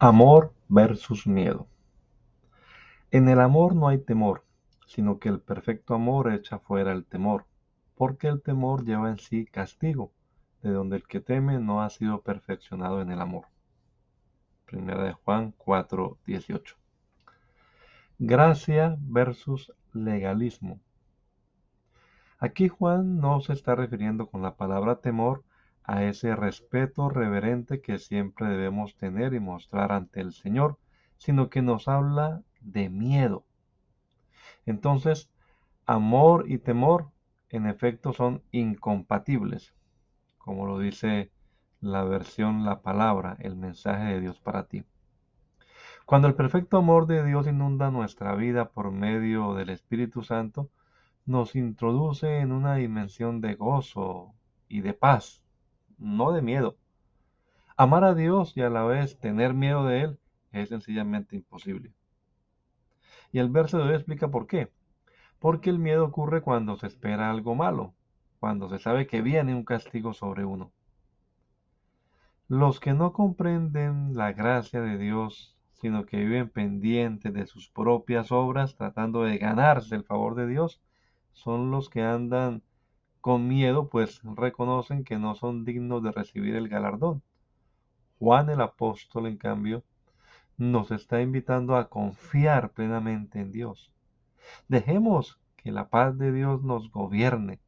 Amor versus miedo. En el amor no hay temor, sino que el perfecto amor echa fuera el temor, porque el temor lleva en sí castigo, de donde el que teme no ha sido perfeccionado en el amor. Primera de Juan 4:18. Gracia versus legalismo. Aquí Juan no se está refiriendo con la palabra temor a ese respeto reverente que siempre debemos tener y mostrar ante el Señor, sino que nos habla de miedo. Entonces, amor y temor en efecto son incompatibles, como lo dice la versión La Palabra, el mensaje de Dios para ti. Cuando el perfecto amor de Dios inunda nuestra vida por medio del Espíritu Santo, nos introduce en una dimensión de gozo y de paz, no de miedo. Amar a Dios y a la vez tener miedo de Él es sencillamente imposible. Y el verso de hoy explica por qué. Porque el miedo ocurre cuando se espera algo malo, cuando se sabe que viene un castigo sobre uno. Los que no comprenden la gracia de Dios, sino que viven pendientes de sus propias obras, tratando de ganarse el favor de Dios, son los que andan con miedo, pues reconocen que no son dignos de recibir el galardón. Juan el apóstol, en cambio, nos está invitando a confiar plenamente en Dios. Dejemos que la paz de Dios nos gobierne.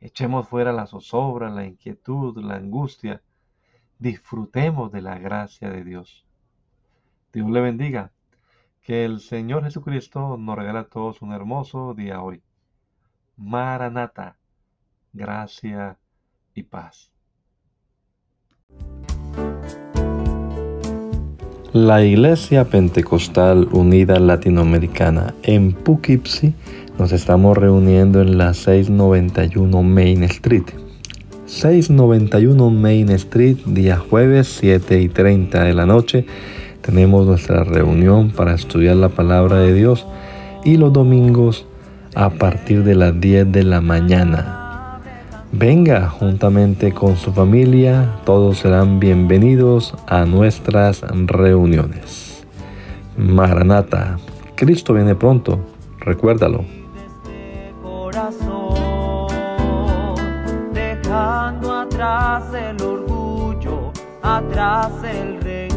Echemos fuera la zozobra, la inquietud, la angustia. Disfrutemos de la gracia de Dios. Dios le bendiga. Que el Señor Jesucristo nos regala a todos un hermoso día hoy. Maranata gracia y paz. La Iglesia Pentecostal Unida Latinoamericana en Poughkeepsie nos estamos reuniendo en la 691 Main Street. 691 Main Street, día jueves 7 y 30 de la noche. Tenemos nuestra reunión para estudiar la palabra de Dios y los domingos a partir de las 10 de la mañana Venga juntamente con su familia, todos serán bienvenidos a nuestras reuniones. Maranata, Cristo viene pronto, recuérdalo. Atrás el orgullo, atrás el rey.